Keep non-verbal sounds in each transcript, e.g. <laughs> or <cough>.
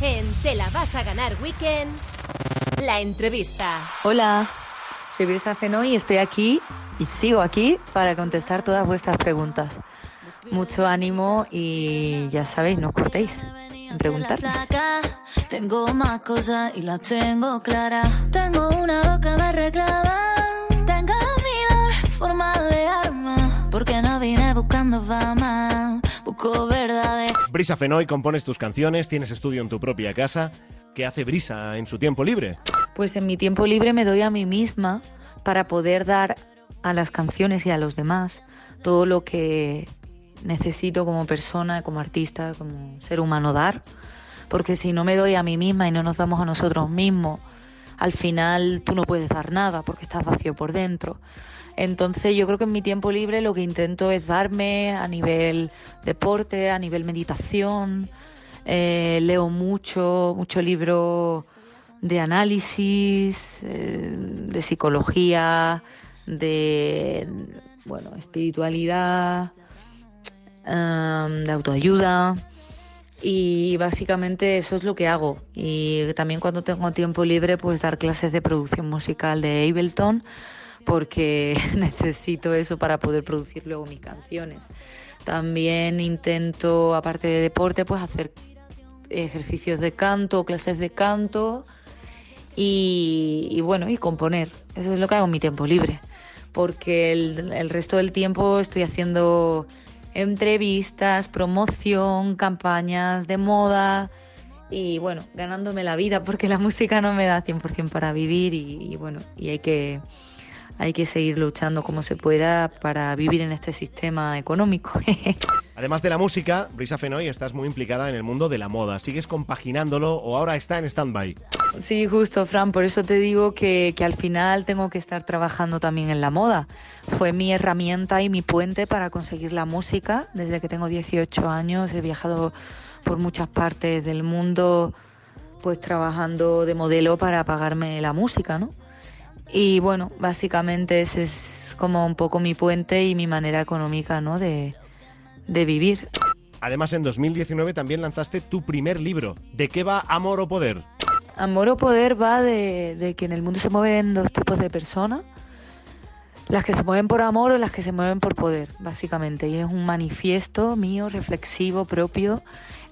En Te la vas a ganar Weekend, la entrevista. Hola, soy Brisa Fenoy y estoy aquí y sigo aquí para contestar todas vuestras preguntas. Mucho ánimo y ya sabéis, no os cortéis en preguntarme. Tengo más cosas y las tengo claras. Tengo una boca me reclama. Tengo mi forma de arma. Porque no vine buscando fama. Busco verdades. Brisa Fenoy, compones tus canciones, tienes estudio en tu propia casa. ¿Qué hace Brisa en su tiempo libre? Pues en mi tiempo libre me doy a mí misma para poder dar a las canciones y a los demás todo lo que necesito como persona, como artista, como ser humano dar. Porque si no me doy a mí misma y no nos damos a nosotros mismos, al final tú no puedes dar nada porque estás vacío por dentro. Entonces yo creo que en mi tiempo libre lo que intento es darme a nivel deporte, a nivel meditación. Eh, leo mucho, mucho libro de análisis, eh, de psicología, de bueno, espiritualidad, de autoayuda y básicamente eso es lo que hago. Y también cuando tengo tiempo libre pues dar clases de producción musical de Ableton porque <laughs> necesito eso para poder producir luego mis canciones. También intento, aparte de deporte, pues hacer ejercicios de canto, clases de canto y, bueno, y componer. Eso es lo que hago en mi tiempo libre. Porque el resto del tiempo estoy haciendo entrevistas, promoción, campañas de moda y bueno, ganándome la vida porque la música no me da 100% para vivir y, bueno, y hay que hay que seguir luchando como se pueda para vivir en este sistema económico. <laughs> Además de la música, Brisa Fenoy, estás muy implicada en el mundo de la moda. ¿Sigues compaginándolo o ahora está en stand-by? Sí, justo, Fran, por eso te digo que, que, al final tengo que estar trabajando también en la moda. Fue mi herramienta y mi puente para conseguir la música. Desde que tengo 18 años he viajado por muchas partes del mundo, pues trabajando de modelo para pagarme la música, ¿no? Y bueno, básicamente ese es como un poco mi puente y mi manera económica, ¿no? De, de vivir. Además, en 2019 también lanzaste tu primer libro. ¿De qué va Amor o Poder? Amor o poder va de, que en el mundo se mueven dos tipos de personas, las que se mueven por amor o las que se mueven por poder, básicamente. Y es un manifiesto mío, reflexivo, propio,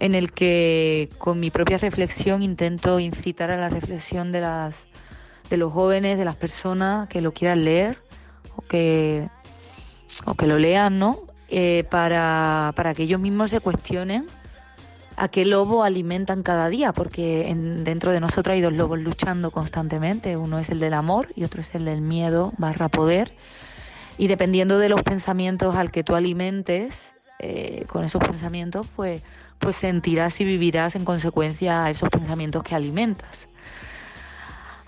en el que con mi propia reflexión intento incitar a la reflexión de, las, de los jóvenes, de las personas que lo quieran leer o que, o que lo lean, ¿no? Eh, para, para que ellos mismos se cuestionen a qué lobo alimentan cada día, porque en, dentro de nosotros hay dos lobos luchando constantemente, uno es el del amor y otro es el del miedo barra poder, y dependiendo de los pensamientos al que tú alimentes, eh, con esos pensamientos, pues, pues sentirás y vivirás en consecuencia a esos pensamientos que alimentas.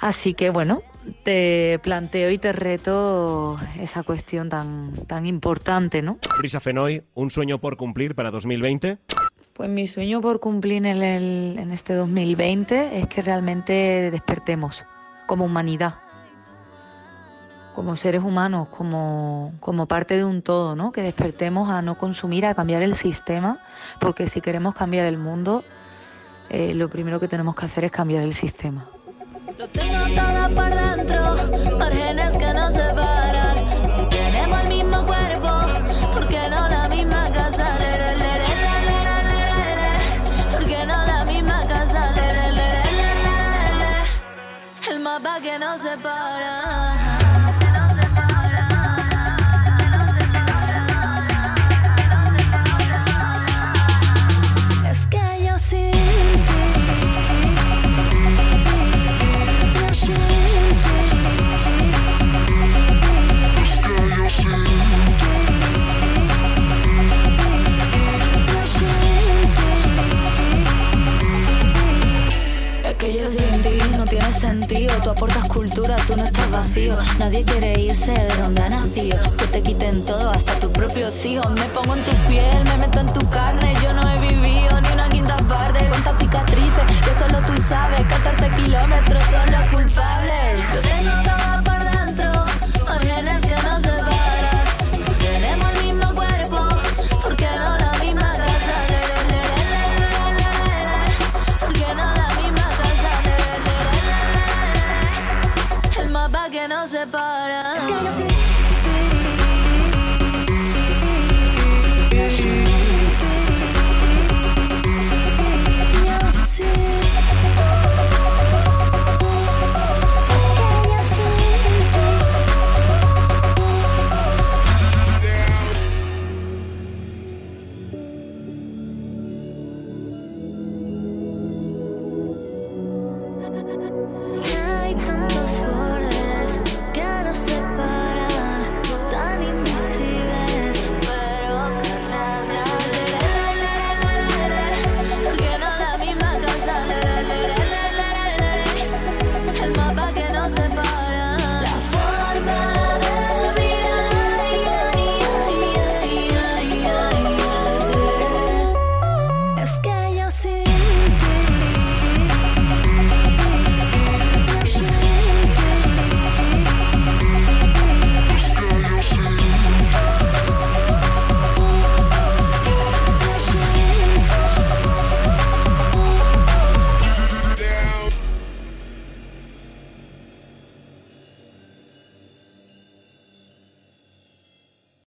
Así que bueno, te planteo y te reto esa cuestión tan, tan importante, ¿no? Brisa Fenoy, ¿un sueño por cumplir para 2020? Pues mi sueño por cumplir en, el, en este 2020 es que realmente despertemos como humanidad, como seres humanos, como, como parte de un todo, ¿no? Que despertemos a no consumir, a cambiar el sistema, porque si queremos cambiar el mundo, eh, lo primero que tenemos que hacer es cambiar el sistema. Lo tengo todo por dentro, márgenes que que no se tú no estás vacío. Nadie quiere irse de donde ha nacido. Que te quiten todo, hasta tus propios hijos. Me pongo en tu piel, me meto en tu carne. Yo no he vivido ni una quinta parte. Cuántas cicatrices, que solo tú sabes. 14 kilómetros son separa